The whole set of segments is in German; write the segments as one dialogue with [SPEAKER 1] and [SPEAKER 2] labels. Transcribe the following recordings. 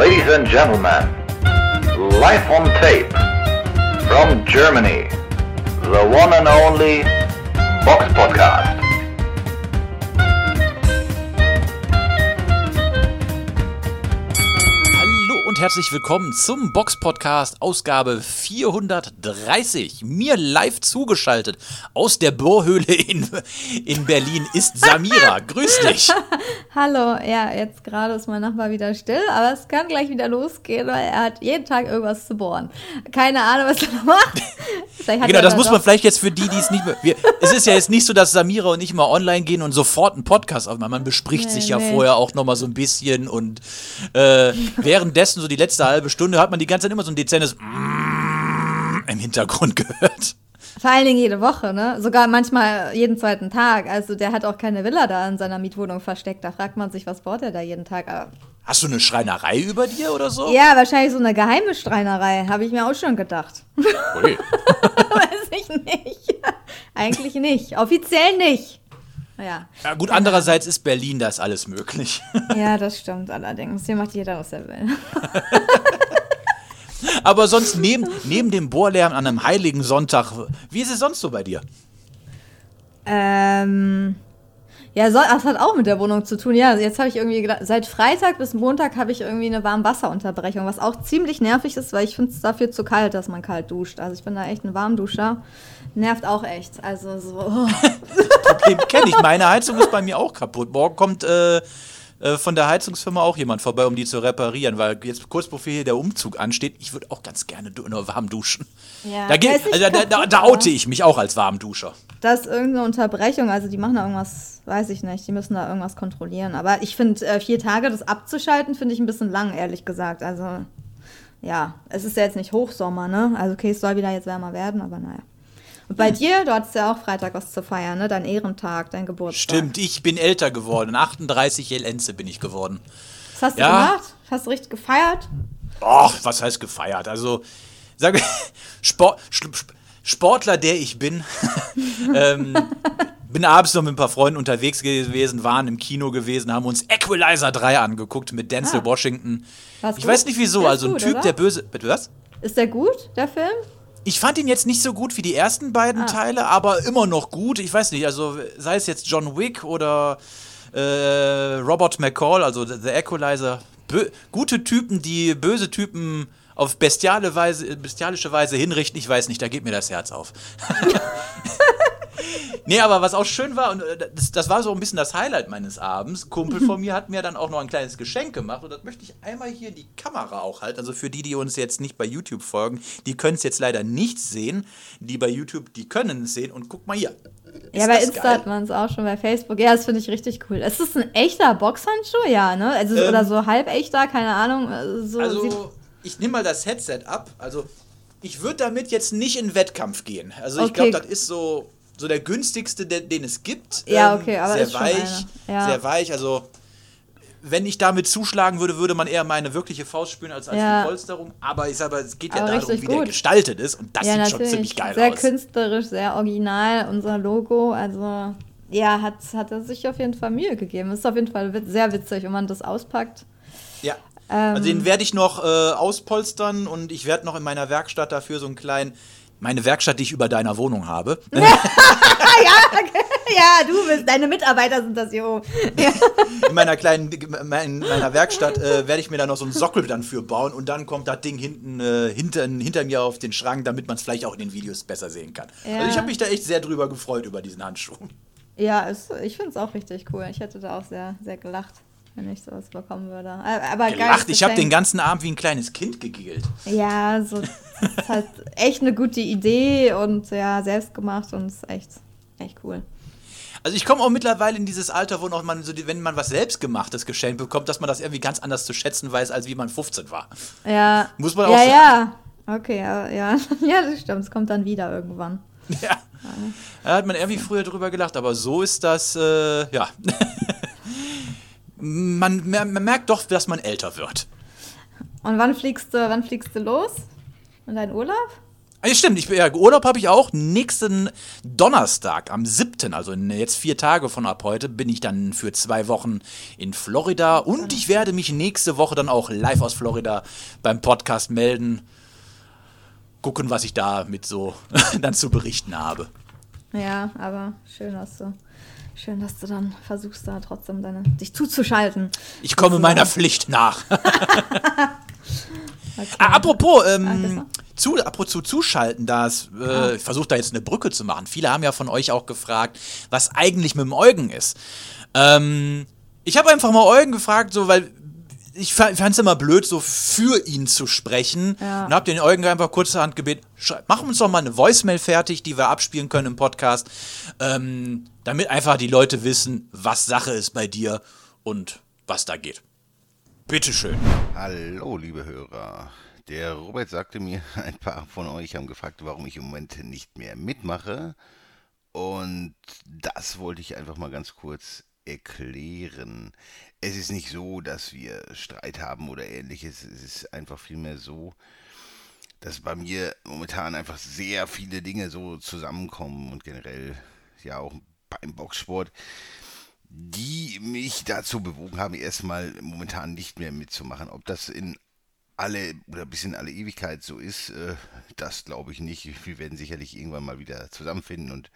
[SPEAKER 1] Ladies and gentlemen, live on tape from Germany, the one and only Box Podcast.
[SPEAKER 2] Herzlich willkommen zum Box Podcast Ausgabe 430. Mir live zugeschaltet aus der Bohrhöhle in, in Berlin ist Samira. Grüß dich.
[SPEAKER 3] Hallo, ja, jetzt gerade ist mein Nachbar wieder still, aber es kann gleich wieder losgehen, weil er hat jeden Tag irgendwas zu bohren. Keine Ahnung, was er macht.
[SPEAKER 2] Genau, das
[SPEAKER 3] da
[SPEAKER 2] muss man vielleicht jetzt für die, die es nicht mehr. Wir, es ist ja jetzt nicht so, dass Samira und ich mal online gehen und sofort einen Podcast aufmachen. Man bespricht
[SPEAKER 3] Nee,
[SPEAKER 2] sich ja
[SPEAKER 3] nee.
[SPEAKER 2] vorher auch nochmal so ein bisschen und äh, währenddessen, so die letzte halbe Stunde, hat man die ganze Zeit immer so ein dezentes Mm im Hintergrund gehört.
[SPEAKER 3] Vor allen Dingen jede Woche, ne? Sogar manchmal jeden zweiten Tag. Also der hat auch keine Villa da in seiner Mietwohnung versteckt. Da fragt man sich, was bohrt er da jeden Tag? Aber
[SPEAKER 2] Hast du eine Schreinerei über dir oder so?
[SPEAKER 3] ja, wahrscheinlich so eine geheime Streinerei, habe ich mir auch schon gedacht.
[SPEAKER 2] Ui.
[SPEAKER 3] Weiß ich nicht. Eigentlich nicht. Offiziell nicht. Ja.
[SPEAKER 2] Ja, gut, andererseits ist Berlin das alles möglich.
[SPEAKER 3] Ja, das stimmt allerdings. Hier macht jeder, was er will.
[SPEAKER 2] Aber sonst neben, neben dem Bohrlärm an einem heiligen Sonntag, wie ist es sonst so bei dir?
[SPEAKER 3] Ähm. Ja, soll, das hat auch mit der Wohnung zu tun. Ja, jetzt habe ich irgendwie seit Freitag bis Montag habe ich irgendwie eine Warmwasserunterbrechung, was auch ziemlich nervig ist, weil ich finde es dafür zu kalt, dass man kalt duscht. Also ich bin da echt ein Warmduscher. Nervt auch echt. Also so.
[SPEAKER 2] Problem kenne ich. Meine Heizung ist bei mir auch kaputt. Morgen kommt äh, äh, von der Heizungsfirma auch jemand vorbei, um die zu reparieren, weil jetzt kurz bevor hier der Umzug ansteht, ich würde auch ganz gerne du nur warm duschen.
[SPEAKER 3] Ja,
[SPEAKER 2] da, geht, also, da, da, da oute ich mich auch als Warmduscher.
[SPEAKER 3] Das ist irgendeine Unterbrechung, also die machen da irgendwas, weiß ich nicht, die müssen da irgendwas kontrollieren. Aber ich finde, äh, vier Tage das abzuschalten, finde ich ein bisschen lang, ehrlich gesagt. Also, ja, es ist ja jetzt nicht Hochsommer, ne? Also, okay, es soll wieder jetzt wärmer werden, aber naja. Und bei dir, du hattest ja auch Freitag was zu feiern, ne? Dein Ehrentag, dein Geburtstag.
[SPEAKER 2] Stimmt, ich bin älter geworden. 38 Lenze bin ich geworden.
[SPEAKER 3] Was hast du
[SPEAKER 2] Ja.
[SPEAKER 3] gemacht? Hast du richtig gefeiert?
[SPEAKER 2] Och, was heißt gefeiert? Also, sage Sport, Sp- Sportler, der ich bin, ähm, bin abends noch mit ein paar Freunden unterwegs gewesen, waren im Kino gewesen, haben uns Equalizer 3 angeguckt mit Denzel
[SPEAKER 3] Ah.
[SPEAKER 2] Washington.
[SPEAKER 3] War's
[SPEAKER 2] Ich
[SPEAKER 3] gut?
[SPEAKER 2] weiß nicht wieso, also ein
[SPEAKER 3] gut,
[SPEAKER 2] Typ,
[SPEAKER 3] oder?
[SPEAKER 2] der böse. Bitte was?
[SPEAKER 3] Ist der gut, der Film?
[SPEAKER 2] Ich fand ihn jetzt nicht so gut wie die ersten
[SPEAKER 3] Ah.
[SPEAKER 2] beiden Teile, aber immer noch gut. Ich weiß nicht, also sei es jetzt John Wick oder äh, Robert McCall, also The, The Equalizer. Bö gute Typen, die böse Typen auf bestiale Weise, bestialische Weise hinrichten. Ich weiß nicht, da geht mir das Herz auf. Nee, aber was auch schön war, und äh, das, das war so ein bisschen das Highlight meines Abends. Kumpel von mir hat mir dann auch noch ein kleines Geschenk gemacht und das möchte ich einmal hier in die Kamera auch halten. Also für die, die uns jetzt nicht bei YouTube folgen, die können es jetzt leider nicht sehen. Die bei YouTube, die können es sehen und guck mal hier.
[SPEAKER 3] Ja,
[SPEAKER 2] Ist
[SPEAKER 3] bei
[SPEAKER 2] das
[SPEAKER 3] Insta
[SPEAKER 2] geil?
[SPEAKER 3] hat man es auch schon, bei Facebook. Ja, das finde ich richtig cool. Ist das ein echter Boxhandschuh? Ja, ne? Also,
[SPEAKER 2] Ähm,
[SPEAKER 3] oder so halb echter, keine Ahnung. äh, So
[SPEAKER 2] Also, ich nehme mal das Headset ab. Also, ich würde damit jetzt nicht in Wettkampf gehen. Also, ich
[SPEAKER 3] Okay.
[SPEAKER 2] glaube, das ist so, so der günstigste, den, den es gibt.
[SPEAKER 3] Ja,
[SPEAKER 2] Ähm,
[SPEAKER 3] okay, aber
[SPEAKER 2] sehr weich.
[SPEAKER 3] Ja.
[SPEAKER 2] sehr weich. Also, wenn ich damit zuschlagen würde, würde man eher meine wirkliche Faust spüren als, als
[SPEAKER 3] Ja.
[SPEAKER 2] die Polsterung. Aber ich sage, es geht ja
[SPEAKER 3] Aber
[SPEAKER 2] darum, wie
[SPEAKER 3] richtig
[SPEAKER 2] der
[SPEAKER 3] gut.
[SPEAKER 2] gestaltet ist. Und das
[SPEAKER 3] ja,
[SPEAKER 2] sieht
[SPEAKER 3] natürlich.
[SPEAKER 2] schon ziemlich geil
[SPEAKER 3] sehr
[SPEAKER 2] aus.
[SPEAKER 3] künstlerisch, sehr original, unser Logo. Also, ja, hat, hat er sich auf jeden Fall Mühe gegeben. Ist auf jeden Fall sehr witzig, wenn man das auspackt.
[SPEAKER 2] Ja.
[SPEAKER 3] Ähm,
[SPEAKER 2] Also den werde ich noch äh, auspolstern und ich werde noch in meiner Werkstatt dafür so einen kleinen, meine Werkstatt, die ich über deiner Wohnung habe.
[SPEAKER 3] Ja, du bist, deine Mitarbeiter sind das hier oben. Ja.
[SPEAKER 2] in meiner kleinen, in meiner Werkstatt äh, werde ich mir da noch so einen Sockel dann für bauen und dann kommt das Ding hinten äh, hinter, hinter mir auf den Schrank, damit man es vielleicht auch in den Videos besser sehen kann.
[SPEAKER 3] Ja.
[SPEAKER 2] Also ich habe mich da echt sehr drüber gefreut über diesen Handschuh.
[SPEAKER 3] Ja, es, ich finde es auch richtig cool. Ich hätte da auch sehr, sehr gelacht, wenn ich sowas bekommen würde. Aber
[SPEAKER 2] Gelacht, ich habe den ganzen Abend wie ein kleines Kind gegiggelt.
[SPEAKER 3] Ja, so, das ist halt echt eine gute Idee und ja, selbst gemacht und ist echt, echt cool.
[SPEAKER 2] Also ich komme auch mittlerweile in dieses Alter, wo noch man so, die- wenn man was selbstgemachtes geschenkt bekommt, dass man das irgendwie ganz anders zu schätzen weiß, als wie man 15 war.
[SPEAKER 3] Ja.
[SPEAKER 2] Muss man auch
[SPEAKER 3] ja,
[SPEAKER 2] sagen.
[SPEAKER 3] Ja, Okay, ja, ja. Ja, das stimmt. Es kommt dann wieder irgendwann.
[SPEAKER 2] Ja. Da hat man irgendwie früher drüber gelacht, aber so ist das, äh, ja. man, man merkt doch, dass man älter wird.
[SPEAKER 3] Und wann fliegst du, wann fliegst du los? In deinen Urlaub?
[SPEAKER 2] Ah, ja, stimmt, ich, ja, Urlaub habe ich auch. Nächsten Donnerstag, am 7., also jetzt vier Tage von ab heute, bin ich dann für zwei Wochen in Florida und ich werde mich nächste Woche dann auch live aus Florida beim Podcast melden. Gucken, was ich da mit so dann zu berichten habe.
[SPEAKER 3] Ja, aber schön, dass du, schön, dass du dann versuchst, da trotzdem deine, dich zuzuschalten.
[SPEAKER 2] Ich komme meiner Pflicht nach. okay. ah, apropos, ähm, zu, apropos zuschalten, das, äh, ah. ich versuche da jetzt eine Brücke zu machen. Viele haben ja von euch auch gefragt, was eigentlich mit dem Eugen ist. Ähm, ich habe einfach mal Eugen gefragt, so, weil ich fand es immer blöd, so für ihn zu sprechen. Ja. Und habe den Eugen einfach kurzerhand gebeten, mach uns doch mal eine Voicemail fertig, die wir abspielen können im Podcast, ähm, damit einfach die Leute wissen, was Sache ist bei dir und was da geht. Bitteschön.
[SPEAKER 4] Hallo, liebe Hörer. Der Robert sagte mir, ein paar von euch haben gefragt, warum ich im Moment nicht mehr mitmache. Und das wollte ich einfach mal ganz kurz erklären. Es ist nicht so, dass wir Streit haben oder ähnliches. Es ist einfach vielmehr so, dass bei mir momentan einfach sehr viele Dinge so zusammenkommen und generell ja auch beim Boxsport, die mich dazu bewogen haben, erstmal momentan nicht mehr mitzumachen. Ob das in alle oder bis in alle Ewigkeit so ist, äh, das glaube ich nicht. Wir werden sicherlich irgendwann mal wieder zusammenfinden und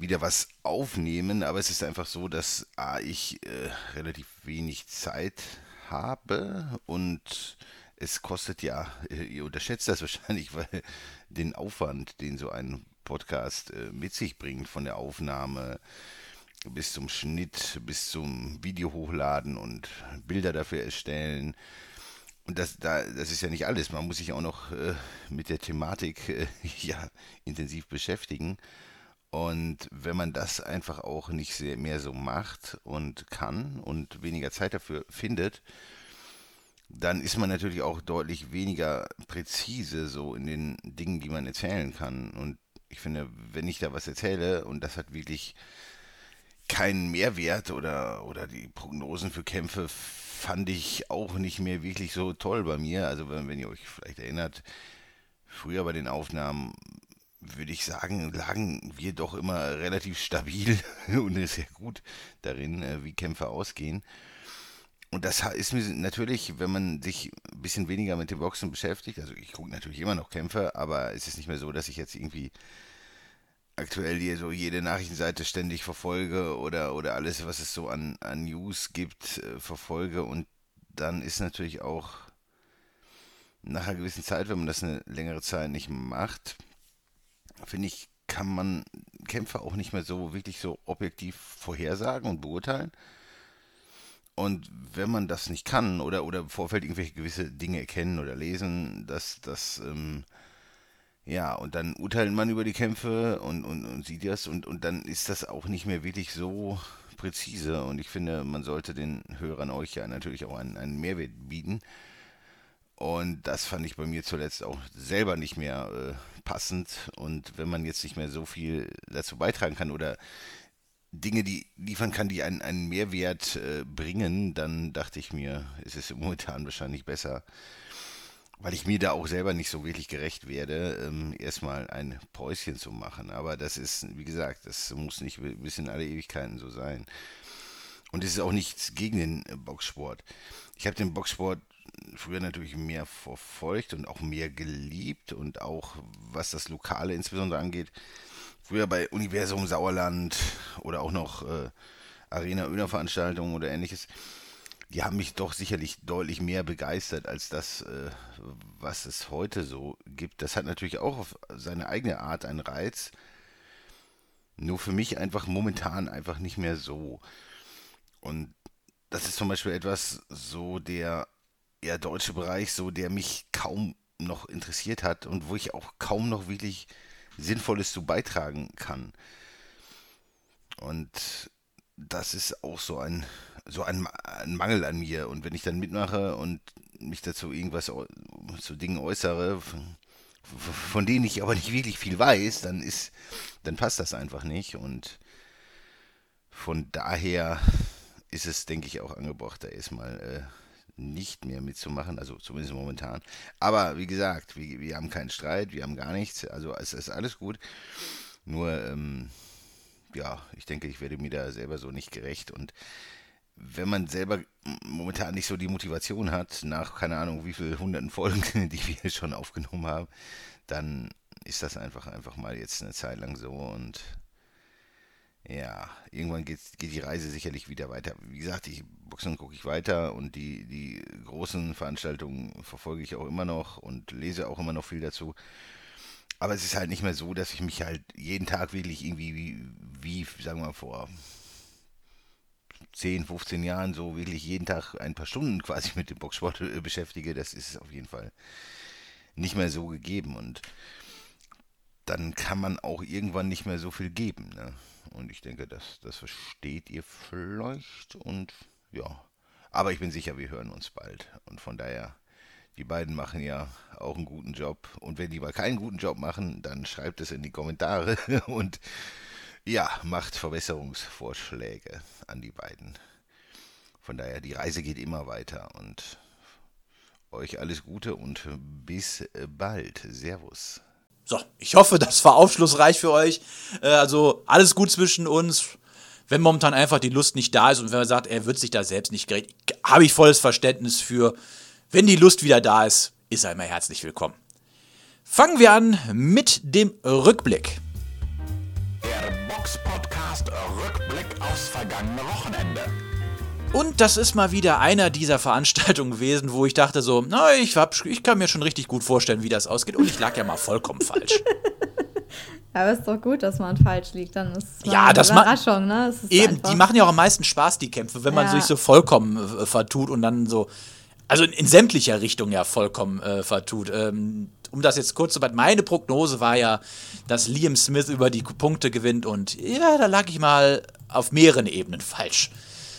[SPEAKER 4] wieder was aufnehmen, aber es ist einfach so, dass A, ich äh, relativ wenig Zeit habe und es kostet ja, äh, ihr unterschätzt das wahrscheinlich, weil den Aufwand, den so ein Podcast äh, mit sich bringt, von der Aufnahme bis zum Schnitt, bis zum Video hochladen und Bilder dafür erstellen, und das, da, das ist ja nicht alles. Man muss sich auch noch äh, mit der Thematik äh, ja, intensiv beschäftigen. Und wenn man das einfach auch nicht mehr so macht und kann und weniger Zeit dafür findet, dann ist man natürlich auch deutlich weniger präzise so in den Dingen, die man erzählen kann. Und ich finde, wenn ich da was erzähle und das hat wirklich keinen Mehrwert oder, oder die Prognosen für Kämpfe fand ich auch nicht mehr wirklich so toll bei mir. Also wenn, wenn ihr euch vielleicht erinnert, früher bei den Aufnahmen würde ich sagen, lagen wir doch immer relativ stabil und sehr gut darin, äh, wie Kämpfe ausgehen. Und das ist mir natürlich, wenn man sich ein bisschen weniger mit dem Boxen beschäftigt, also ich gucke natürlich immer noch Kämpfe, aber es ist nicht mehr so, dass ich jetzt irgendwie aktuell hier so jede Nachrichtenseite ständig verfolge oder, oder alles, was es so an, an News gibt, äh, verfolge. Und dann ist natürlich auch nach einer gewissen Zeit, wenn man das eine längere Zeit nicht macht, finde ich, kann man Kämpfer auch nicht mehr so wirklich so objektiv vorhersagen und beurteilen. Und wenn man das nicht kann oder, oder im Vorfeld irgendwelche gewisse Dinge erkennen oder lesen, dass das ähm, ja, und dann urteilt man über die Kämpfe und, und, und sieht das und, und dann ist das auch nicht mehr wirklich so präzise. Und ich finde, man sollte den Hörern euch ja natürlich auch einen, einen Mehrwert bieten. Und das fand ich bei mir zuletzt auch selber nicht mehr äh, passend. Und wenn man jetzt nicht mehr so viel dazu beitragen kann oder Dinge, die liefern kann, die einen, einen Mehrwert äh, bringen, dann dachte ich mir, ist es momentan wahrscheinlich besser, weil ich mir da auch selber nicht so wirklich gerecht werde, ähm, erstmal ein Päuschen zu machen. Aber das ist, wie gesagt, das muss nicht bis in alle Ewigkeiten so sein. Und es ist auch nichts gegen den Boxsport. Ich habe den Boxsport früher natürlich mehr verfolgt und auch mehr geliebt und auch was das Lokale insbesondere angeht. Früher bei Universum Sauerland oder auch noch äh, Arena Öner Veranstaltungen oder ähnliches die haben mich doch sicherlich deutlich mehr begeistert als das, äh, was es heute so gibt. Das hat natürlich auch auf seine eigene Art einen Reiz. Nur für mich einfach momentan einfach nicht mehr so. Und das ist zum Beispiel etwas so der eher deutsche Bereich, so der mich kaum noch interessiert hat und wo ich auch kaum noch wirklich Sinnvolles zu beitragen kann. Und das ist auch so ein, so ein, ein, Mangel an mir. Und wenn ich dann mitmache und mich dazu irgendwas zu Dingen äußere, von denen ich aber nicht wirklich viel weiß, dann ist, dann passt das einfach nicht. Und von daher ist es, denke ich, auch angebracht, da erstmal äh, nicht mehr mitzumachen, also zumindest momentan. Aber wie gesagt, wir, wir haben keinen Streit, wir haben gar nichts, also es ist alles gut. Nur, ähm, ja, ich denke, ich werde mir da selber so nicht gerecht und wenn man selber momentan nicht so die Motivation hat, nach keine Ahnung wie viel hunderten Folgen, die wir schon aufgenommen haben, dann ist das einfach einfach mal jetzt eine Zeit lang so und ja, irgendwann geht, die Reise sicherlich wieder weiter. Wie gesagt, ich Boxen gucke ich weiter und die, die großen Veranstaltungen verfolge ich auch immer noch und lese auch immer noch viel dazu. Aber es ist halt nicht mehr so, dass ich mich halt jeden Tag wirklich irgendwie wie, wie sagen wir mal, vor 10, 15 Jahren so wirklich jeden Tag ein paar Stunden quasi mit dem Boxsport äh, beschäftige. Das ist auf jeden Fall nicht mehr so gegeben und dann kann man auch irgendwann nicht mehr so viel geben. Ne? Und ich denke, das, das versteht ihr vielleicht und ja. Aber ich bin sicher, wir hören uns bald. Und von daher, die beiden machen ja auch einen guten Job. Und wenn die mal keinen guten Job machen, dann schreibt es in die Kommentare und ja, macht Verbesserungsvorschläge an die beiden. Von daher, die Reise geht immer weiter und euch alles Gute und bis bald. Servus.
[SPEAKER 2] So, ich hoffe, das war aufschlussreich für euch. Äh, also alles gut zwischen uns. Wenn momentan einfach die Lust nicht da ist und wenn man sagt, er wird sich da selbst nicht gerecht, habe ich volles Verständnis für. Wenn die Lust wieder da ist, ist er immer herzlich willkommen. Fangen wir an mit dem Rückblick.
[SPEAKER 5] Der Box-Podcast Rückblick aufs vergangene Wochenende.
[SPEAKER 2] Und das ist mal wieder einer dieser Veranstaltungen gewesen, wo ich dachte so, na, ich, hab, ich kann mir schon richtig gut vorstellen, wie das ausgeht. Und ich lag ja mal vollkommen falsch.
[SPEAKER 3] Aber ist doch gut, dass man falsch liegt. Dann ist es
[SPEAKER 2] Ja,
[SPEAKER 3] eine Überraschung, ne?
[SPEAKER 2] Eben,
[SPEAKER 3] einfach-
[SPEAKER 2] die machen ja auch am meisten Spaß, die Kämpfe, wenn man
[SPEAKER 3] Ja.
[SPEAKER 2] sich so vollkommen äh, vertut und dann so, also in, in sämtlicher Richtung ja vollkommen äh, vertut. Ähm, um das jetzt kurz zu behalten, meine Prognose war ja, dass Liam Smith über die Punkte gewinnt und ja, da lag ich mal auf mehreren Ebenen falsch.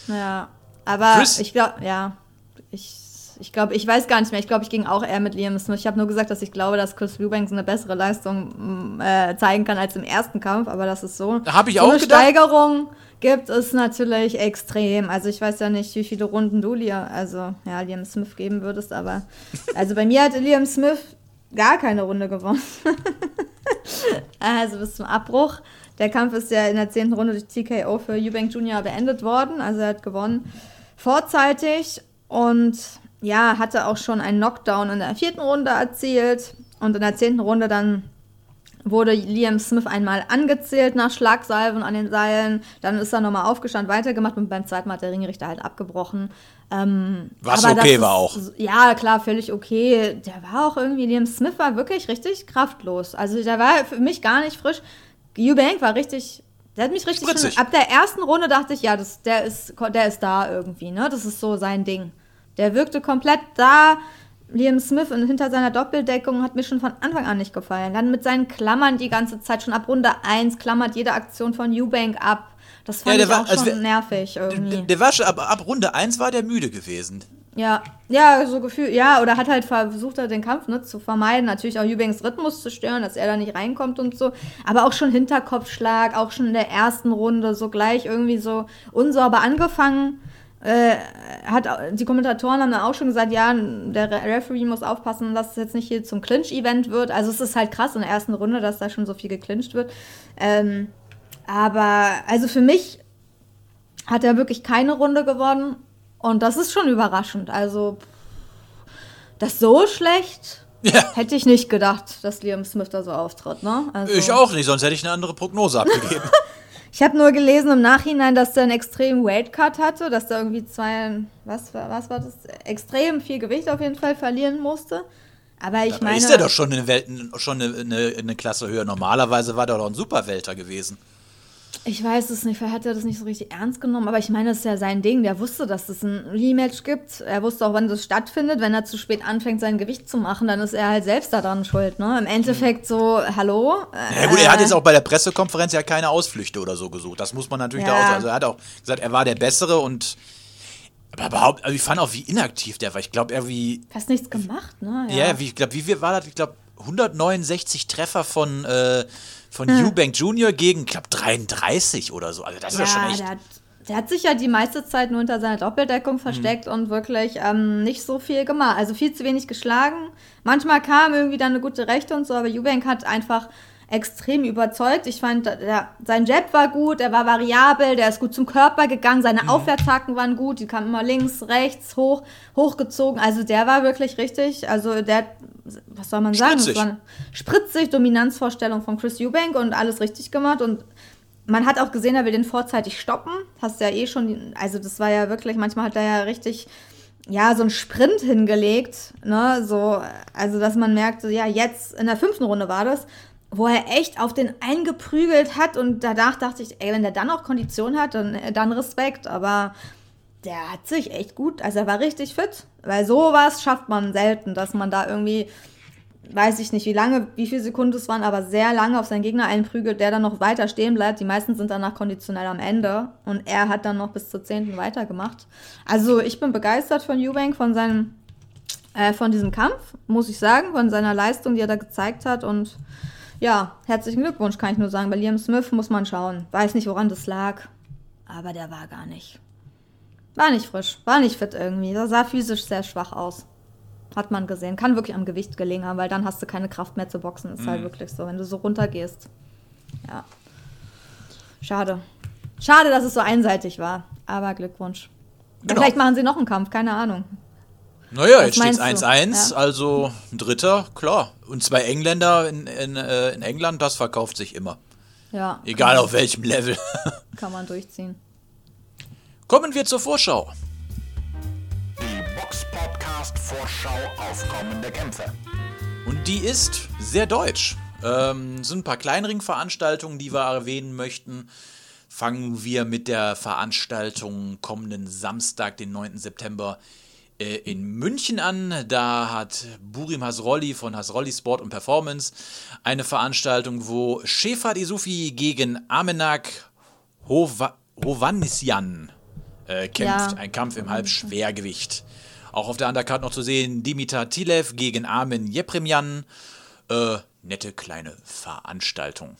[SPEAKER 3] Ja, aber
[SPEAKER 2] Chris-
[SPEAKER 3] ich glaube, ja, ich, ich glaube, ich weiß gar nicht mehr. Ich glaube, ich ging auch eher mit Liam Smith. Ich habe nur gesagt, dass ich glaube, dass Chris Eubanks eine bessere Leistung mm, äh, zeigen kann als im ersten Kampf, aber das ist so.
[SPEAKER 2] Da hab ich
[SPEAKER 3] so
[SPEAKER 2] auch
[SPEAKER 3] eine
[SPEAKER 2] gedacht.
[SPEAKER 3] Steigerung gibt es natürlich extrem. Also ich weiß ja nicht, wie viele Runden du Liam, also ja, Liam Smith geben würdest, aber also bei mir hatte Liam Smith gar keine Runde gewonnen. also bis zum Abbruch. Der Kampf ist ja in der zehnten Runde durch TKO für Eubank Jr. beendet worden. Also er hat gewonnen vorzeitig und ja, hatte auch schon einen Knockdown in der vierten Runde erzielt. Und in der zehnten Runde dann wurde Liam Smith einmal angezählt nach Schlagsalven an den Seilen. Dann ist er nochmal aufgestanden, weitergemacht und beim zweiten Mal hat der Ringrichter halt abgebrochen. Ähm,
[SPEAKER 2] Was okay
[SPEAKER 3] ist-
[SPEAKER 2] war auch.
[SPEAKER 3] Ja, klar, völlig okay. Der war auch irgendwie, Liam Smith war wirklich richtig kraftlos. Also der war für mich gar nicht frisch. Eubank war richtig, der hat mich richtig,
[SPEAKER 2] Spritzig.
[SPEAKER 3] ab der ersten Runde dachte ich, ja, das, der, ist, der ist da irgendwie, ne? Das ist so sein Ding. Der wirkte komplett da. Liam Smith und hinter seiner Doppeldeckung hat mir schon von Anfang an nicht gefallen. Dann mit seinen Klammern die ganze Zeit, schon ab Runde 1 klammert jede Aktion von Eubank ab. Das fand
[SPEAKER 2] Ja,
[SPEAKER 3] ich
[SPEAKER 2] war-
[SPEAKER 3] auch
[SPEAKER 2] also
[SPEAKER 3] schon
[SPEAKER 2] wer-
[SPEAKER 3] nervig irgendwie.
[SPEAKER 2] Der, der war schon, ab, ab Runde 1 war der müde gewesen.
[SPEAKER 3] Ja, ja, so Gefühl, ja, oder hat halt versucht, halt den Kampf ne, zu vermeiden, natürlich auch Eubanks Rhythmus zu stören, dass er da nicht reinkommt und so, aber auch schon Hinterkopfschlag, auch schon in der ersten Runde so gleich irgendwie so unsauber angefangen. Äh, hat, die Kommentatoren haben dann auch schon gesagt, ja, der Re Referee muss aufpassen, dass es jetzt nicht hier zum Clinch-Event wird. Also es ist halt krass in der ersten Runde, dass da schon so viel geclincht wird. Ähm, aber also für mich hat er wirklich keine Runde gewonnen. Und das ist schon überraschend. Also, das so schlecht
[SPEAKER 2] Ja.
[SPEAKER 3] hätte ich nicht gedacht, dass Liam Smith da so auftritt, ne? Also,
[SPEAKER 2] Ich auch nicht, sonst hätte ich eine andere Prognose abgegeben.
[SPEAKER 3] Ich habe nur gelesen im Nachhinein, dass der einen extremen Weightcut hatte, dass der irgendwie zwei, was, war- was war das? Extrem viel Gewicht auf jeden Fall verlieren musste. Aber ich
[SPEAKER 2] Da
[SPEAKER 3] meine.
[SPEAKER 2] ist er doch schon eine, Welt, schon eine, eine, eine Klasse höher. Normalerweise war der doch ein Superwelter gewesen.
[SPEAKER 3] Ich weiß es nicht, vielleicht hat er das nicht so richtig ernst genommen, aber ich meine, das ist ja sein Ding. Der wusste, dass es ein Rematch gibt. Er wusste auch, wann das stattfindet. Wenn er zu spät anfängt, sein Gewicht zu machen, dann ist er halt selbst daran schuld. Ne? Im Endeffekt so, hallo?
[SPEAKER 2] Ja gut, er hat
[SPEAKER 3] Äh,
[SPEAKER 2] jetzt auch bei der Pressekonferenz ja keine Ausflüchte oder so gesucht. Das muss man natürlich
[SPEAKER 3] Ja.
[SPEAKER 2] da auch. Also er hat auch gesagt, er war der Bessere und aber überhaupt, also ich fand auch, wie inaktiv der war. Ich glaube, er wie,
[SPEAKER 3] Fast nichts gemacht, ne?
[SPEAKER 2] ja, wie, ich glaube, wie war das? Ich glaube, 169 Treffer von, äh, von Eubank Jr. gegen, ich glaube, 33 oder so. Also das ist ja, schon echt.
[SPEAKER 3] der hat der hat sich ja die meiste Zeit nur unter seiner Doppeldeckung versteckt und wirklich ähm, nicht so viel gemacht. Also viel zu wenig geschlagen. Manchmal kam irgendwie dann eine gute Rechte und so, aber Eubank hat einfach extrem überzeugt. Ich fand, der, sein Jab war gut, er war variabel, der ist gut zum Körper gegangen, seine Aufwärtshaken waren gut, die kamen immer links, rechts, hoch, hochgezogen. Also der war wirklich richtig, also der, was soll man sagen?
[SPEAKER 2] Spritzig.
[SPEAKER 3] Das war eine spritzig Dominanzvorstellung von Chris Eubank und alles richtig gemacht und man hat auch gesehen, er will den vorzeitig stoppen. Hast ja eh schon, also das war ja wirklich, manchmal hat er ja richtig, ja, so einen Sprint hingelegt, ne, so, also dass man merkt, so, ja, jetzt in der fünften Runde war das, wo er echt auf den eingeprügelt hat und danach dachte ich, ey, wenn der dann noch Kondition hat, dann, dann Respekt, aber der hat sich echt gut, also er war richtig fit, weil sowas schafft man selten, dass man da irgendwie weiß ich nicht, wie lange, wie viele Sekunden es waren, aber sehr lange auf seinen Gegner einprügelt, der dann noch weiter stehen bleibt. Die meisten sind danach konditionell am Ende und er hat dann noch bis zur 10. weitergemacht. Also ich bin begeistert von Eubank, von seinem, äh, von diesem Kampf, muss ich sagen, von seiner Leistung, die er da gezeigt hat und ja, herzlichen Glückwunsch, kann ich nur sagen. Bei Liam Smith muss man schauen. Weiß nicht, woran das lag, aber der war gar nicht. War nicht frisch, war nicht fit irgendwie. Der sah physisch sehr schwach aus. Hat man gesehen. Kann wirklich am Gewicht gelegen haben, weil dann hast du keine Kraft mehr zu boxen. Ist halt wirklich so, wenn du so runtergehst. Ja. Schade. Schade, dass es so einseitig war. Aber Glückwunsch.
[SPEAKER 2] Genau.
[SPEAKER 3] Vielleicht machen sie noch einen Kampf, keine Ahnung.
[SPEAKER 2] Naja,
[SPEAKER 3] Was
[SPEAKER 2] jetzt steht es
[SPEAKER 3] meinst du?
[SPEAKER 2] 1-1,
[SPEAKER 3] Ja.
[SPEAKER 2] also ein Dritter, klar. Und zwei Engländer in, in, äh, in England, das verkauft sich immer.
[SPEAKER 3] Ja.
[SPEAKER 2] Egal auf welchem Level.
[SPEAKER 3] Kann man durchziehen.
[SPEAKER 2] Kommen wir zur Vorschau.
[SPEAKER 5] Die Box Podcast Vorschau auf kommende Kämpfe.
[SPEAKER 2] Und die ist sehr deutsch. Ähm, sind ein paar Kleinringveranstaltungen, die wir erwähnen möchten. Fangen wir mit der Veranstaltung kommenden Samstag, den 9. September in München an. Da hat Burim Hasrolli von Hasrolli Sport und Performance eine Veranstaltung, wo Shefat Isufi gegen Amenak Hova Hovannisyan äh, kämpft.
[SPEAKER 3] Ja.
[SPEAKER 2] Ein Kampf im Halbschwergewicht. Auch auf der Undercard noch zu sehen Dimitar Tilev gegen Armin Jepremjan. Äh, nette kleine Veranstaltung.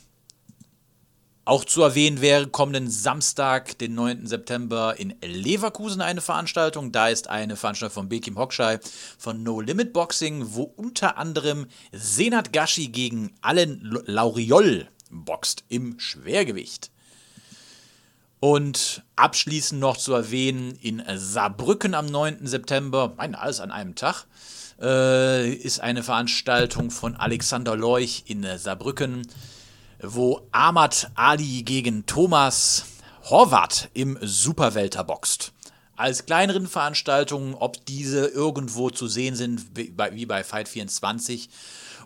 [SPEAKER 2] Auch zu erwähnen wäre kommenden Samstag, den 9. September, in Leverkusen eine Veranstaltung. Da ist eine Veranstaltung von Bekim Hockschei von No Limit Boxing, wo unter anderem Senat Gashi gegen Allen Lauriol boxt im Schwergewicht. Und abschließend noch zu erwähnen, in Saarbrücken am 9. September, meine, alles an einem Tag, äh, ist eine Veranstaltung von Alexander Leuch in Saarbrücken, wo Ahmad Ali gegen Thomas Horvath im Superwelter boxt. Als kleineren Veranstaltungen, ob diese irgendwo zu sehen sind, wie bei, Fight 24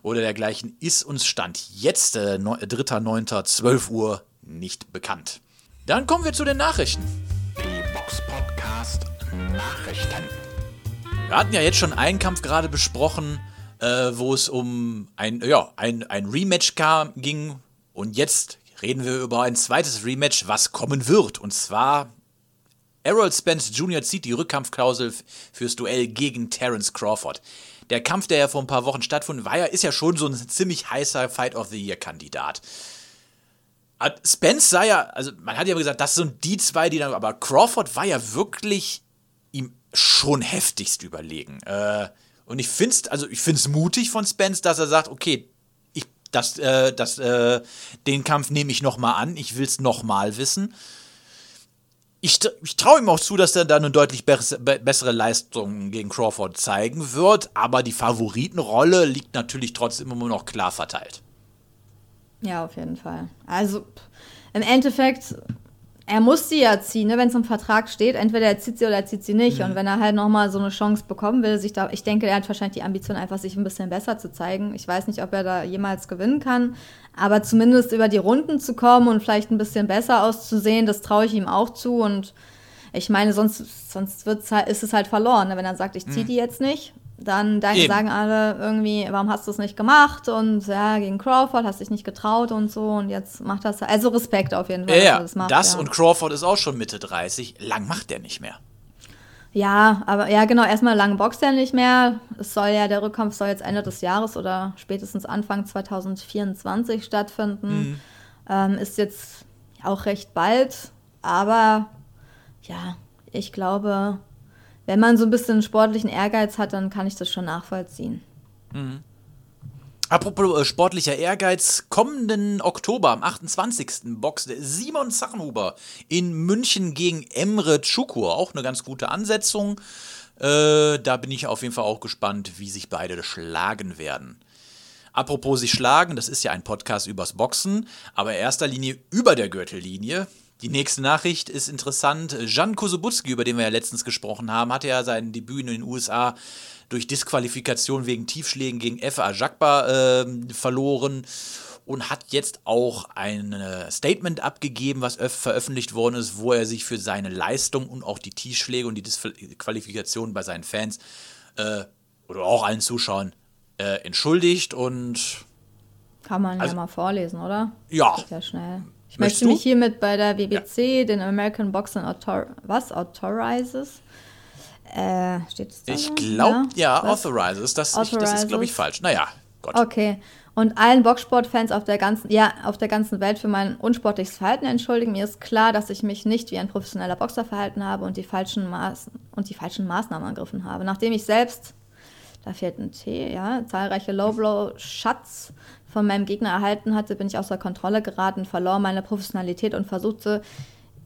[SPEAKER 2] oder dergleichen, ist uns Stand jetzt, äh, neu- 3.9.12 Uhr, nicht bekannt. Dann kommen wir zu den Nachrichten.
[SPEAKER 5] Die Box Podcast Nachrichten.
[SPEAKER 2] Wir hatten ja jetzt schon einen Kampf gerade besprochen, äh, wo es um ein, ja, ein, ein Rematch kam, ging. Und jetzt reden wir über ein zweites Rematch, was kommen wird. Und zwar Errol Spence Jr. zieht die Rückkampfklausel fürs Duell gegen Terence Crawford. Der Kampf, der ja vor ein paar Wochen stattfand, war ja, ist ja schon so ein ziemlich heißer Fight of the Year-Kandidat. Spence sah ja, also man hat ja gesagt, das sind die zwei, die dann, aber Crawford war ja wirklich ihm schon heftigst überlegen. Äh, und ich finde es, also ich finde es mutig von Spence, dass er sagt, okay, das, äh, das, äh, den Kampf nehme ich noch mal an, ich will es noch mal wissen. Ich, ich traue ihm auch zu, dass er da eine deutlich bess- be bessere Leistung gegen Crawford zeigen wird, aber die Favoritenrolle liegt natürlich trotzdem immer noch klar verteilt.
[SPEAKER 3] Ja, auf jeden Fall. Also im Endeffekt, er muss sie ja ziehen, ne? wenn es im Vertrag steht. Entweder er zieht sie oder er zieht sie nicht. Und wenn er halt nochmal so eine Chance bekommen will, sich da, ich denke, er hat wahrscheinlich die Ambition, einfach sich ein bisschen besser zu zeigen. Ich weiß nicht, ob er da jemals gewinnen kann, aber zumindest über die Runden zu kommen und vielleicht ein bisschen besser auszusehen, das traue ich ihm auch zu. Und ich meine, sonst, sonst wird's halt, ist es halt verloren. ne? Wenn er sagt, ich ziehe die jetzt nicht, dann, dann
[SPEAKER 2] Eben.
[SPEAKER 3] sagen alle irgendwie, warum hast du es nicht gemacht? Und ja, gegen Crawford hast dich nicht getraut und so. Und jetzt macht das also Respekt auf jeden Fall,
[SPEAKER 2] Ja,
[SPEAKER 3] das macht.
[SPEAKER 2] das
[SPEAKER 3] ja.
[SPEAKER 2] und Crawford ist auch schon Mitte 30. Lang macht der nicht mehr.
[SPEAKER 3] Ja, aber ja, genau, erstmal lange boxt er nicht mehr. Es soll ja, der Rückkampf soll jetzt Ende des Jahres oder spätestens Anfang 2024 stattfinden. Ähm, ist jetzt auch recht bald, aber ja, ich glaube, wenn man so ein bisschen sportlichen Ehrgeiz hat, dann kann ich das schon nachvollziehen.
[SPEAKER 2] Apropos äh, sportlicher Ehrgeiz, kommenden Oktober, am 28. boxt Simon Zachenhuber in München gegen Emre Çukur. Auch eine ganz gute Ansetzung. Äh, da bin ich auf jeden Fall auch gespannt, wie sich beide schlagen werden. Apropos sich schlagen, das ist ja ein Podcast übers Boxen, aber in erster Linie über der Gürtellinie. Die nächste Nachricht ist interessant. Jan Kosubutski, über den wir ja letztens gesprochen haben, hatte ja sein Debüt in den USA durch Disqualifikation wegen Tiefschlägen gegen F.A. Jakba äh, verloren und hat jetzt auch ein äh, Statement abgegeben, was öf- veröffentlicht worden ist, wo er sich für seine Leistung und auch die Tiefschläge und die Disqualifikation bei seinen Fans äh, oder auch allen Zuschauern äh, entschuldigt und
[SPEAKER 3] Kann man
[SPEAKER 2] Also-
[SPEAKER 3] ja mal vorlesen, oder?
[SPEAKER 2] ja,
[SPEAKER 3] Geht ja schnell. Ich
[SPEAKER 2] Möchtest
[SPEAKER 3] möchte
[SPEAKER 2] du?
[SPEAKER 3] mich hiermit bei der WBC, den American Boxing Author was authorizes? Äh, steht es da?
[SPEAKER 2] ich glaube, ja,
[SPEAKER 3] Was?
[SPEAKER 2] authorizes, das, ich, das ist, glaube ich,
[SPEAKER 3] Authorizes.
[SPEAKER 2] falsch. Naja, Gott.
[SPEAKER 3] Okay. Und allen Boxsportfans auf der ganzen, ja, auf der ganzen Welt für mein unsportliches Verhalten entschuldigen. Mir ist klar, dass ich mich nicht wie ein professioneller Boxer verhalten habe und die falschen Maß und die falschen Maßnahmen ergriffen habe. Nachdem ich selbst, da fehlt ein T, ja, zahlreiche Low-Blow-Shots von meinem Gegner erhalten hatte, bin ich außer Kontrolle geraten, verlor meine Professionalität und versuchte,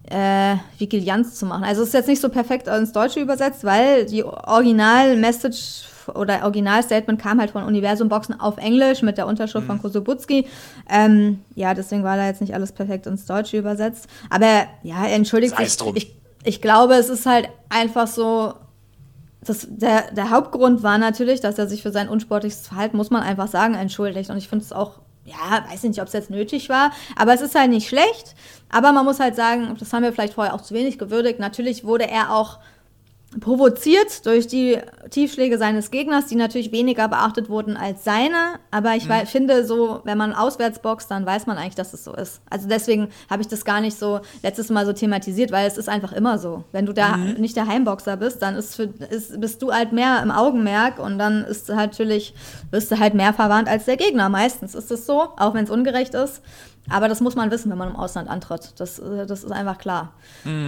[SPEAKER 3] äh, Vigilianz zu machen. Also es ist jetzt nicht so perfekt ins Deutsche übersetzt, weil die Original-Message oder Original-Statement kam halt von Universum Boxen auf Englisch mit der Unterschrift
[SPEAKER 2] Mhm.
[SPEAKER 3] von Kosubutski. Ähm, ja, deswegen war da jetzt nicht alles perfekt ins Deutsche übersetzt. Aber ja, entschuldigt
[SPEAKER 2] drum.
[SPEAKER 3] Ich, ich glaube, es ist halt einfach so, das, der, der Hauptgrund war natürlich, dass er sich für sein unsportliches Verhalten, muss man einfach sagen, entschuldigt. Und ich finde es auch, ja, weiß nicht, ob es jetzt nötig war, aber es ist halt nicht schlecht. Aber man muss halt sagen, das haben wir vielleicht vorher auch zu wenig gewürdigt, natürlich wurde er auch provoziert durch die Tiefschläge seines Gegners, die natürlich weniger beachtet wurden als seine. Aber ich wei- finde so, wenn man auswärts boxt, dann weiß man eigentlich, dass es so ist. Also deswegen habe ich das gar nicht so letztes Mal so thematisiert, weil es ist einfach immer so. Wenn du da nicht der Heimboxer bist, dann ist für, ist, bist du halt mehr im Augenmerk und dann ist halt natürlich, wirst du halt mehr verwarnt als der Gegner. Meistens ist es so, auch wenn es ungerecht ist. Aber das muss man wissen, wenn man im Ausland antritt. Das, äh, das ist einfach klar.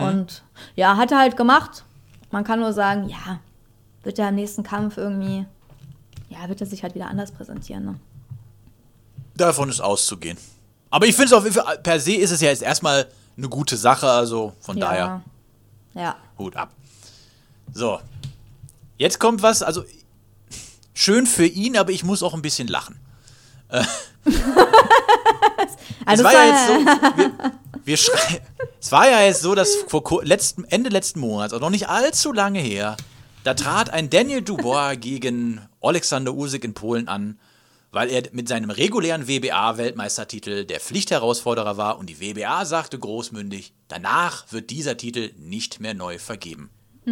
[SPEAKER 3] Und ja, hat er halt gemacht. Man kann nur sagen, ja, wird er im nächsten Kampf irgendwie, ja, wird er sich halt wieder anders präsentieren. Ne?
[SPEAKER 2] Davon ist auszugehen. Aber ich finde es auf jeden Fall, per se ist es ja jetzt erstmal eine gute Sache, also von daher
[SPEAKER 3] Ja. Ja.
[SPEAKER 2] Hut ab. So. Jetzt kommt was, also schön für ihn, aber ich muss auch ein bisschen lachen.
[SPEAKER 3] Also
[SPEAKER 2] es war ja jetzt so, wir, wir es war ja jetzt so, dass vor letzten, Ende letzten Monats, also noch nicht allzu lange her, da trat ein Daniel Dubois gegen Alexander Usyk in Polen an, weil er mit seinem regulären WBA-Weltmeistertitel der Pflichtherausforderer war und die WBA sagte großmündig, danach wird dieser Titel nicht mehr neu vergeben.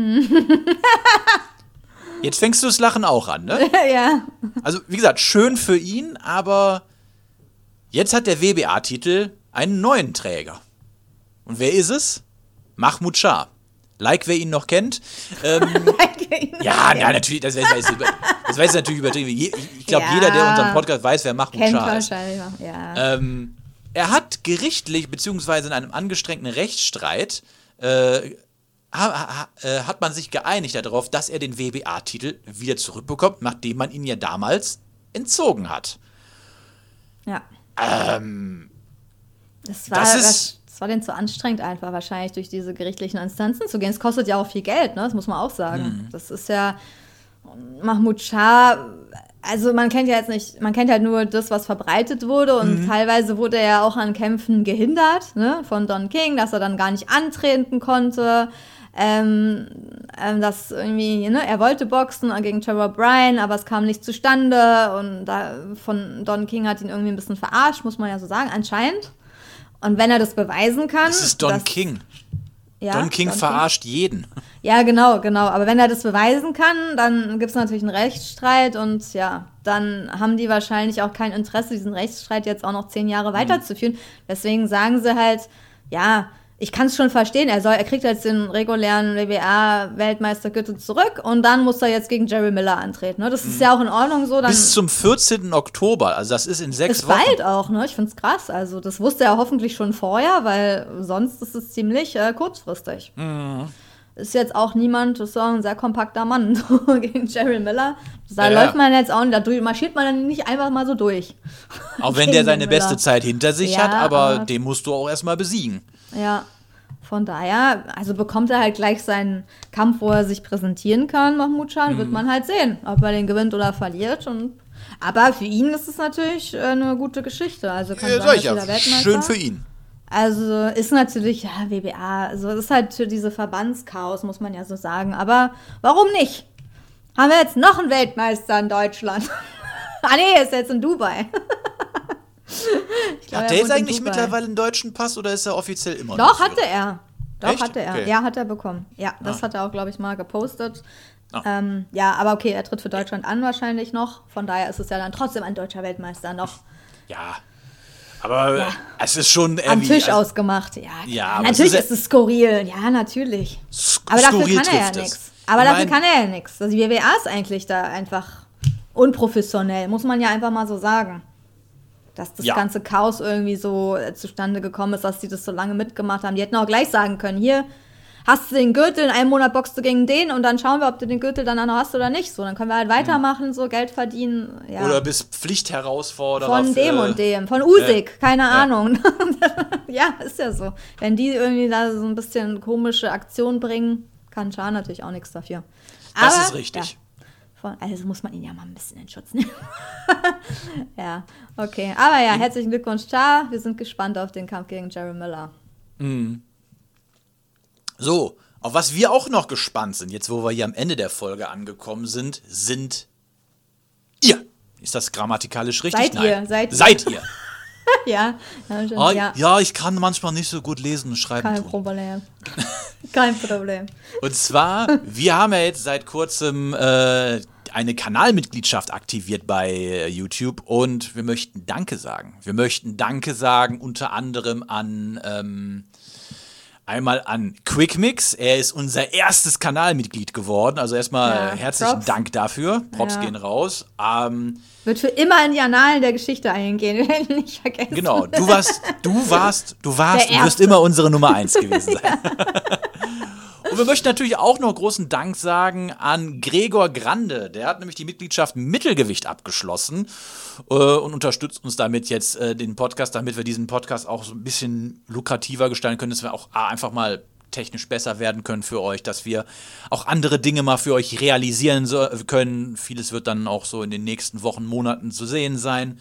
[SPEAKER 2] Jetzt fängst du das Lachen auch an, ne?
[SPEAKER 3] ja.
[SPEAKER 2] Also, wie gesagt, schön für ihn, aber jetzt hat der WBA-Titel einen neuen Träger. Und wer ist es? Mahmoud Shah. Like, wer ihn noch kennt. Ähm, ja, ja, natürlich, das wär jetzt natürlich übertrieben. Ich glaube,
[SPEAKER 3] Ja.
[SPEAKER 2] jeder, der unseren Podcast weiß, wer Mahmoud
[SPEAKER 3] Kennt
[SPEAKER 2] Shah ist.
[SPEAKER 3] wahrscheinlich noch, ja.
[SPEAKER 2] Ähm, er hat gerichtlich, beziehungsweise in einem angestrengten Rechtsstreit, äh, ha, ha, äh, hat man sich geeinigt darauf, dass er den WBA-Titel wieder zurückbekommt, nachdem man ihn ja damals entzogen hat.
[SPEAKER 3] ja.
[SPEAKER 2] Ähm,
[SPEAKER 3] Das war,
[SPEAKER 2] das ist-
[SPEAKER 3] das war denen zu anstrengend, einfach wahrscheinlich durch diese gerichtlichen Instanzen zu gehen. Es kostet ja auch viel Geld, ne? das muss man auch sagen.
[SPEAKER 2] Mhm.
[SPEAKER 3] Das ist ja Mahmoud Shah. Also man kennt ja jetzt nicht, man kennt halt nur das, was verbreitet wurde und
[SPEAKER 2] Mhm.
[SPEAKER 3] teilweise wurde er ja auch an Kämpfen gehindert, ne, von Don King, dass er dann gar nicht antreten konnte. Ähm, ähm, dass irgendwie, ne, er wollte boxen gegen Trevor Bryan, aber es kam nicht zustande und da, von Don King hat ihn irgendwie ein bisschen verarscht, muss man ja so sagen, anscheinend. Und wenn er das beweisen kann.
[SPEAKER 2] das ist Don
[SPEAKER 3] dass-
[SPEAKER 2] King.
[SPEAKER 3] Ja,
[SPEAKER 2] Don King verarscht jeden.
[SPEAKER 3] Ja, genau, genau. Aber wenn er das beweisen kann, dann gibt es natürlich einen Rechtsstreit und ja, dann haben die wahrscheinlich auch kein Interesse, diesen Rechtsstreit jetzt auch noch zehn Jahre weiterzuführen. Deswegen sagen sie halt, ja, ich kann es schon verstehen. Er soll, er kriegt jetzt den regulären WBA-Weltmeistergürtel zurück und dann muss er jetzt gegen Jerry Miller antreten. Ne? Das ist ja auch in Ordnung so.
[SPEAKER 2] Bis zum 14. Oktober, also das ist in sechs
[SPEAKER 3] ist
[SPEAKER 2] Wochen.
[SPEAKER 3] bald auch, ne? Ich find's krass. Also, das wusste er hoffentlich schon vorher, weil sonst ist es ziemlich äh, kurzfristig. Ist jetzt auch niemand, das ist auch ein sehr kompakter Mann so, gegen Jerry Miller. Da
[SPEAKER 2] Ja.
[SPEAKER 3] läuft man jetzt auch, da marschiert man dann nicht einfach mal so durch.
[SPEAKER 2] Auch wenn der seine beste Zeit hinter sich
[SPEAKER 3] Ja,
[SPEAKER 2] hat, aber
[SPEAKER 3] aber-
[SPEAKER 2] den musst du auch erstmal besiegen.
[SPEAKER 3] Ja. Von daher, also bekommt er halt gleich seinen Kampf, wo er sich präsentieren kann, Mahmoud Khan,
[SPEAKER 2] Mhm.
[SPEAKER 3] wird man halt sehen, ob er den gewinnt oder verliert. Und, aber für ihn ist es natürlich äh, eine gute Geschichte. Also kann
[SPEAKER 2] Ja,
[SPEAKER 3] sein,
[SPEAKER 2] ja. Schön für ihn.
[SPEAKER 3] Also ist natürlich, ja, WBA, also ist halt für diese Verbandschaos, muss man ja so sagen. Aber warum nicht? Haben wir jetzt noch einen Weltmeister in Deutschland? ah nee, ist jetzt in Dubai. Glaub,
[SPEAKER 2] Hat
[SPEAKER 3] er
[SPEAKER 2] der jetzt eigentlich mittlerweile einen deutschen Pass oder ist er offiziell immer
[SPEAKER 3] Doch, hatte er. Doch,
[SPEAKER 2] Echt?
[SPEAKER 3] hatte er.
[SPEAKER 2] Okay.
[SPEAKER 3] Ja, hat er bekommen. Ja, das
[SPEAKER 2] Ah.
[SPEAKER 3] hat er auch, glaube ich, mal gepostet.
[SPEAKER 2] Ah.
[SPEAKER 3] Ähm, ja, aber okay, er tritt für Deutschland an wahrscheinlich noch. Von daher ist es ja dann trotzdem ein deutscher Weltmeister noch
[SPEAKER 2] Ja. Aber
[SPEAKER 3] Ja.
[SPEAKER 2] es ist schon
[SPEAKER 3] am Tisch
[SPEAKER 2] also,
[SPEAKER 3] ausgemacht. Ja,
[SPEAKER 2] Ja,
[SPEAKER 3] natürlich ist,
[SPEAKER 2] ist
[SPEAKER 3] es skurril. Ja, natürlich.
[SPEAKER 2] sk-
[SPEAKER 3] Aber dafür kann er ja nichts. Aber dafür kann er ja nichts. Also die WWA ist eigentlich da einfach unprofessionell, muss man ja einfach mal so sagen. Dass das
[SPEAKER 2] Ja.
[SPEAKER 3] ganze Chaos irgendwie so äh, zustande gekommen ist, dass die das so lange mitgemacht haben. Die hätten auch gleich sagen können, hier hast du den Gürtel, in einem Monat boxst du gegen den und dann schauen wir, ob du den Gürtel dann auch noch hast oder nicht. So, dann können wir halt weitermachen, so Geld verdienen. Ja.
[SPEAKER 2] Oder bist Pflichtherausforderer.
[SPEAKER 3] Von dem
[SPEAKER 2] äh,
[SPEAKER 3] und dem, von Usik, keine
[SPEAKER 2] ja.
[SPEAKER 3] Ahnung. ja, ist ja so. Wenn die irgendwie da so ein bisschen komische Aktionen bringen, kann Chan natürlich auch nichts dafür.
[SPEAKER 2] Das
[SPEAKER 3] Aber,
[SPEAKER 2] ist richtig.
[SPEAKER 3] Ja, von, also muss man ihn ja mal ein bisschen in Schutz nehmen. ja, okay. Aber ja, herzlichen Glückwunsch, Char. Wir sind gespannt auf den Kampf gegen Jerry Miller.
[SPEAKER 2] So, auf was wir auch noch gespannt sind, jetzt wo wir hier am Ende der Folge angekommen sind, sind ihr. Ist das grammatikalisch richtig?
[SPEAKER 3] Seid ihr,
[SPEAKER 2] Nein.
[SPEAKER 3] seid ihr.
[SPEAKER 2] Seid ihr.
[SPEAKER 3] ja, ja,
[SPEAKER 2] Ah,
[SPEAKER 3] ja,
[SPEAKER 2] ja, ich kann manchmal nicht so gut lesen und schreiben
[SPEAKER 3] kein
[SPEAKER 2] tun.
[SPEAKER 3] Problem. kein Problem.
[SPEAKER 2] Und zwar, wir haben ja jetzt seit kurzem äh, eine Kanalmitgliedschaft aktiviert bei äh, YouTube und wir möchten Danke sagen. Wir möchten Danke sagen unter anderem an ähm, einmal an Quickmix. Er ist unser erstes Kanalmitglied geworden. Also erstmal
[SPEAKER 3] Ja,
[SPEAKER 2] herzlichen
[SPEAKER 3] Props.
[SPEAKER 2] Dank dafür. Props
[SPEAKER 3] Ja.
[SPEAKER 2] gehen raus. Ähm,
[SPEAKER 3] Wird für immer in die Annalen der Geschichte eingehen. Wir werden nicht vergessen.
[SPEAKER 2] Genau, du warst, du warst, du warst, du wirst immer unsere Nummer eins gewesen sein. Und wir möchten natürlich auch noch großen Dank sagen an Gregor Grande. Der hat nämlich die Mitgliedschaft Mittelgewicht abgeschlossen äh, und unterstützt uns damit jetzt äh, den Podcast, damit wir diesen Podcast auch so ein bisschen lukrativer gestalten können, dass wir auch ah, einfach mal technisch besser werden können für euch, dass wir auch andere Dinge mal für euch realisieren so, können. Vieles wird dann auch so in den nächsten Wochen, Monaten zu sehen sein.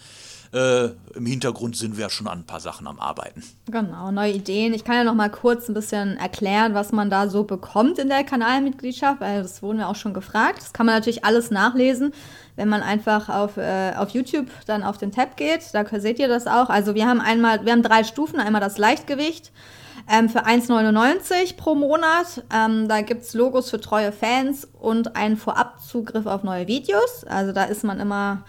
[SPEAKER 2] Äh, Im Hintergrund sind wir ja schon an ein paar Sachen am Arbeiten.
[SPEAKER 3] Genau, neue Ideen. Ich kann ja noch mal kurz ein bisschen erklären, was man da so bekommt in der Kanalmitgliedschaft, weil das wurden wir auch schon gefragt. Das kann man natürlich alles nachlesen, wenn man einfach auf, äh, auf YouTube dann auf den Tab geht. Da seht ihr das auch. Also wir haben einmal, wir haben drei Stufen. Einmal das Leichtgewicht ähm, für 1,99 pro Monat. Ähm, da gibt es Logos für treue Fans und einen Vorabzugriff auf neue Videos. Also da ist man immer,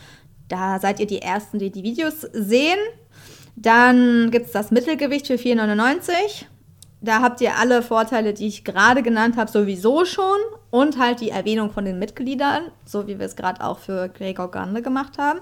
[SPEAKER 3] da seid ihr die Ersten, die die Videos sehen. Dann gibt es das Mittelgewicht für 4,99. Da habt ihr alle Vorteile, die ich gerade genannt habe, sowieso schon. Und halt die Erwähnung von den Mitgliedern, so wie wir es gerade auch für Gregor Grande gemacht haben.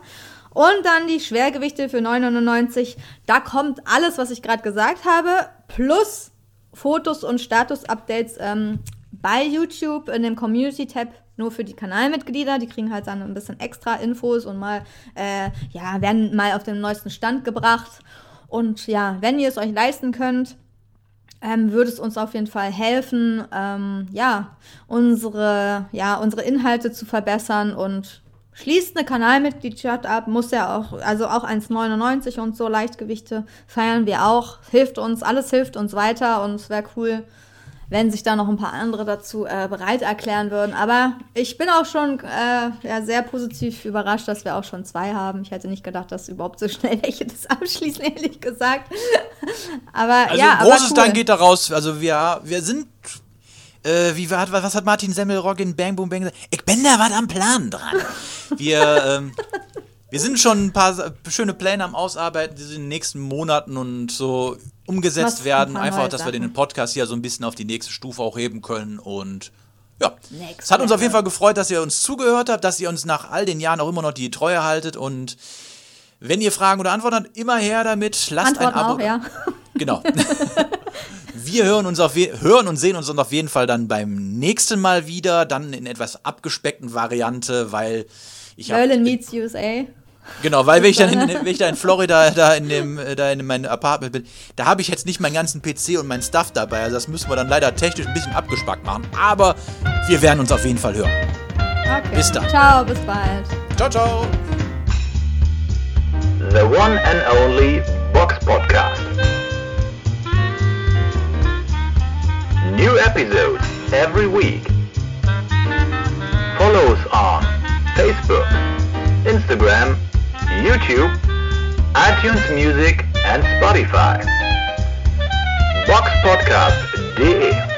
[SPEAKER 3] Und dann die Schwergewichte für 9,99. Da kommt alles, was ich gerade gesagt habe, plus Fotos und Status-Updates ähm, bei YouTube in dem Community-Tab nur für die Kanalmitglieder. Die kriegen halt dann ein bisschen extra Infos und mal, äh, ja, werden mal auf den neuesten Stand gebracht. Und ja, wenn ihr es euch leisten könnt, ähm, würde es uns auf jeden Fall helfen, ähm, ja, unsere, ja, unsere Inhalte zu verbessern und schließt eine Kanalmitgliedschaft ab, muss ja auch, also auch 1,99 und so Leichtgewichte feiern wir auch, hilft uns, alles hilft uns weiter und es wäre cool, wenn sich da noch ein paar andere dazu äh, bereit erklären würden. Aber ich bin auch schon äh, ja, sehr positiv überrascht, dass wir auch schon zwei haben. Ich hätte nicht gedacht, dass überhaupt so schnell welche das abschließen, ehrlich gesagt. aber
[SPEAKER 2] Also
[SPEAKER 3] ja,
[SPEAKER 2] großes
[SPEAKER 3] aber cool.
[SPEAKER 2] Dank geht daraus. Also wir, wir sind. Äh, wie hat, was hat Martin Semmelrock in Bang Boom Bang gesagt? Ich bin da was am Plan dran. Wir, ähm, wir sind schon ein paar schöne Pläne am Ausarbeiten, die sind in den nächsten Monaten und so umgesetzt werden.
[SPEAKER 3] ein
[SPEAKER 2] Einfach, dass wir
[SPEAKER 3] Sachen.
[SPEAKER 2] den Podcast hier so ein bisschen auf die nächste Stufe auch heben können. Und ja,
[SPEAKER 3] Next
[SPEAKER 2] es hat uns auf jeden. Fall gefreut, dass ihr uns zugehört habt, dass ihr uns nach all den Jahren auch immer noch die Treue haltet. Und wenn ihr Fragen oder Antworten habt, immer her damit. Lasst
[SPEAKER 3] Antworten
[SPEAKER 2] ein Abo.
[SPEAKER 3] auch, ja.
[SPEAKER 2] Genau. Wir hören uns auf hören und sehen uns auf jeden Fall dann beim nächsten Mal wieder, dann in etwas abgespeckten Variante, weil ich hab,
[SPEAKER 3] Berlin meets USA.
[SPEAKER 2] Genau, weil wenn ich dann in, wenn ich da in Florida da in dem äh, da in meinem Apartment bin, da habe ich jetzt nicht meinen ganzen PC und mein Stuff dabei, also das müssen wir dann leider technisch ein bisschen abgespackt machen, aber wir werden uns auf jeden Fall hören.
[SPEAKER 3] Okay.
[SPEAKER 2] Bis dann.
[SPEAKER 3] Ciao, bis bald.
[SPEAKER 2] Ciao ciao.
[SPEAKER 1] The one and only Box Podcast. New episodes every week. Follow us on Facebook, Instagram, YouTube, iTunes Music and Spotify. Boxpodcast.de